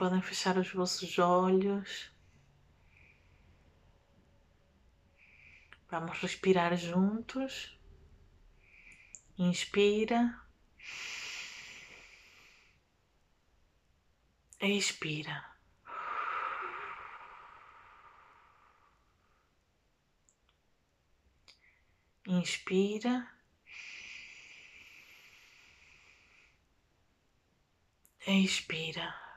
Podem fechar os vossos olhos. Vamos respirar juntos. Inspira. Expira. Inspira. Expira.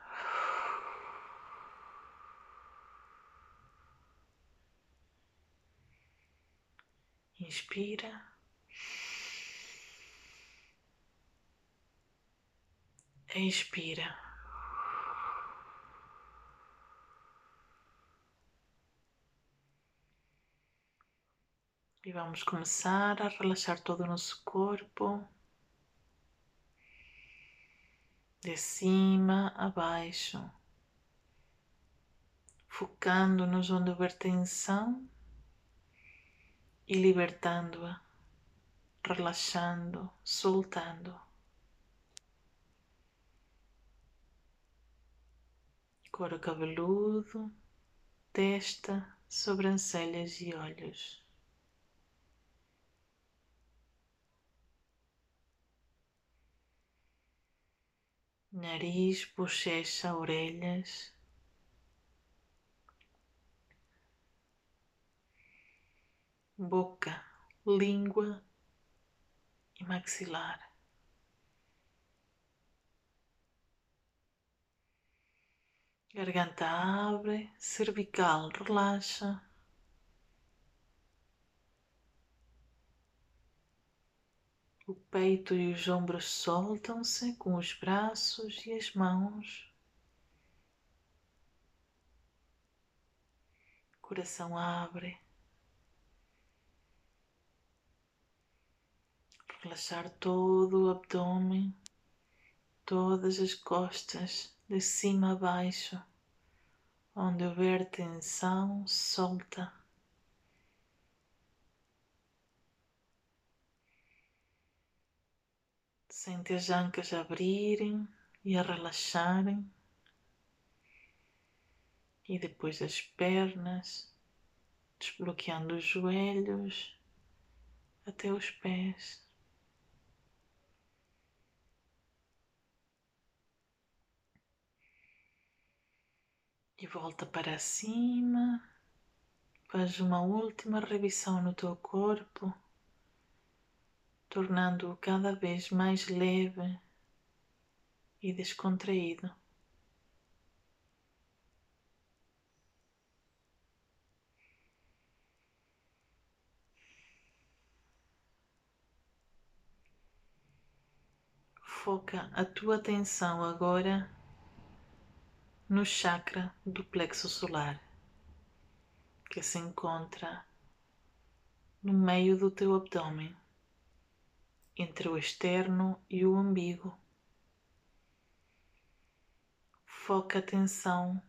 Inspira. Expira. E vamos começar a relaxar todo o nosso corpo, de cima a baixo, focando-nos onde houver tensão e libertando-a, relaxando, soltando. Couro cabeludo, testa, sobrancelhas e olhos. nariz, bochecha, orelhas. Boca, língua e maxilar. Garganta abre, cervical relaxa. O peito e os ombros soltam-se com os braços e as mãos. Coração abre. Relaxar todo o abdômen, todas as costas, de cima a baixo. Onde houver tensão, solta. Sente as ancas abrirem e a relaxarem. E depois as pernas, desbloqueando os joelhos até os pés. E volta para cima. Faz uma última revisão no teu corpo tornando-o cada vez mais leve e descontraído. Foca a tua atenção agora no chakra do plexo solar, que se encontra no meio do teu abdômen entre o externo e o umbigo. Foca atenção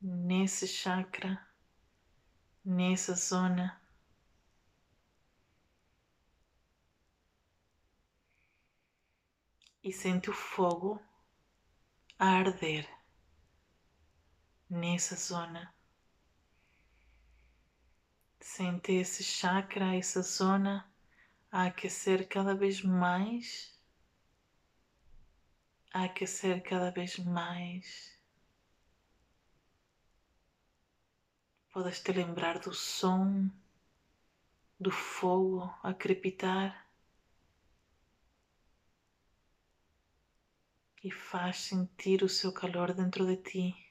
nesse chakra, nessa zona. E sente o fogo a arder nessa zona. Sente esse chakra, essa zona a aquecer cada vez mais, a aquecer cada vez mais. Podes te lembrar do som do fogo a crepitar e faz sentir o seu calor dentro de ti,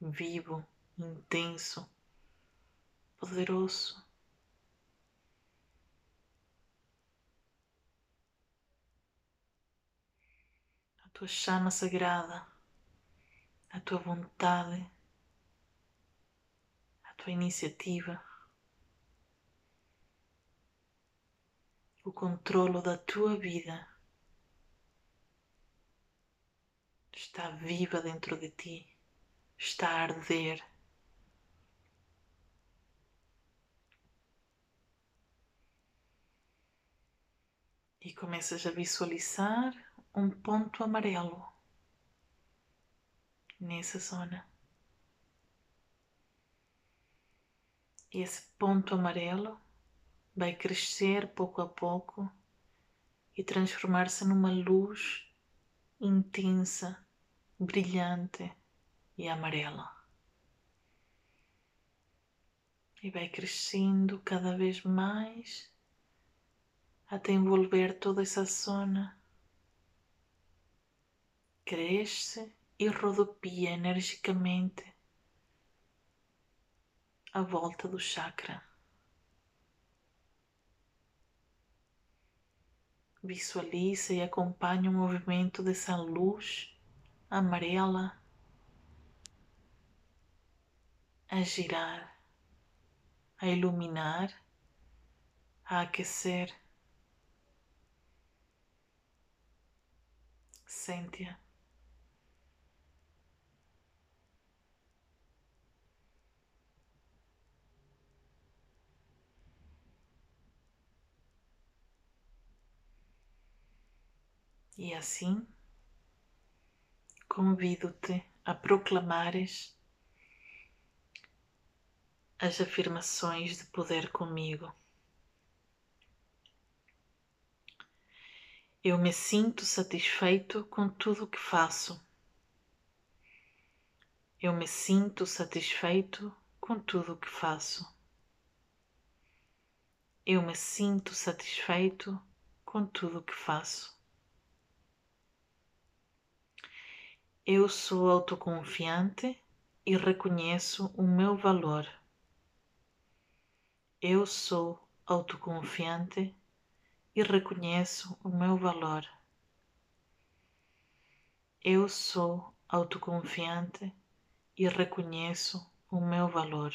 vivo intenso, poderoso. A tua chama sagrada, a tua vontade, a tua iniciativa, o controlo da tua vida está viva dentro de ti, está a arder. E começas a visualizar um ponto amarelo nessa zona. E esse ponto amarelo vai crescer pouco a pouco e transformar-se numa luz intensa, brilhante e amarela. E vai crescendo cada vez mais até envolver toda essa zona. Cresce e rodopia energicamente à volta do chakra. Visualiza e acompanha o movimento dessa luz amarela a girar, a iluminar, a aquecer. Sente-a. E assim, convido-te a proclamares as afirmações de poder comigo. Eu me sinto satisfeito com tudo o que faço. Eu me sinto satisfeito com tudo o que faço. Eu me sinto satisfeito com tudo o que faço. Eu sou autoconfiante e reconheço o meu valor. Eu sou autoconfiante e reconheço o meu valor. Eu sou autoconfiante e reconheço o meu valor.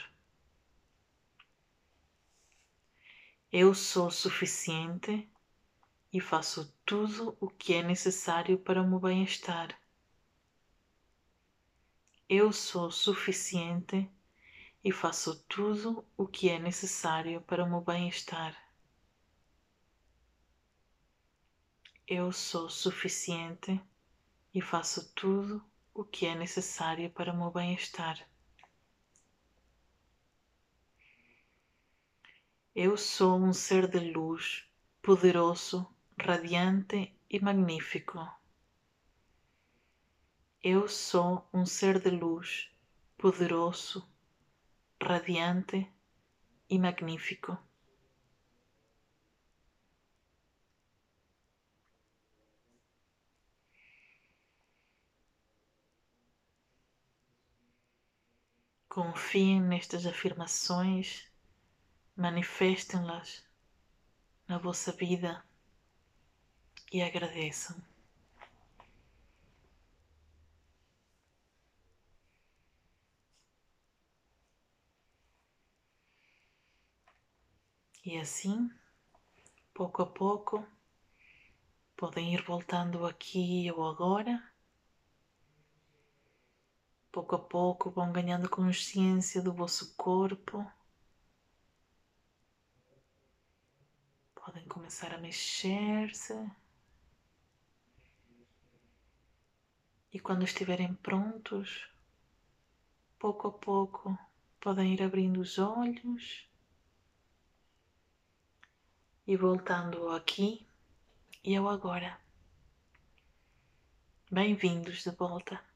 Eu sou suficiente e faço tudo o que é necessário para o meu bem-estar. Eu sou suficiente e faço tudo o que é necessário para o meu bem-estar. Eu sou suficiente e faço tudo o que é necessário para o meu bem-estar. Eu sou um ser de luz, poderoso, radiante e magnífico. Eu sou um ser de luz, poderoso, radiante e magnífico. Confiem nestas afirmações, manifestem-las na vossa vida e agradeçam. E assim, pouco a pouco, podem ir voltando aqui ou agora. Pouco a pouco vão ganhando consciência do vosso corpo. Podem começar a mexer-se. E quando estiverem prontos, pouco a pouco podem ir abrindo os olhos e voltando aqui e ao agora. Bem-vindos de volta.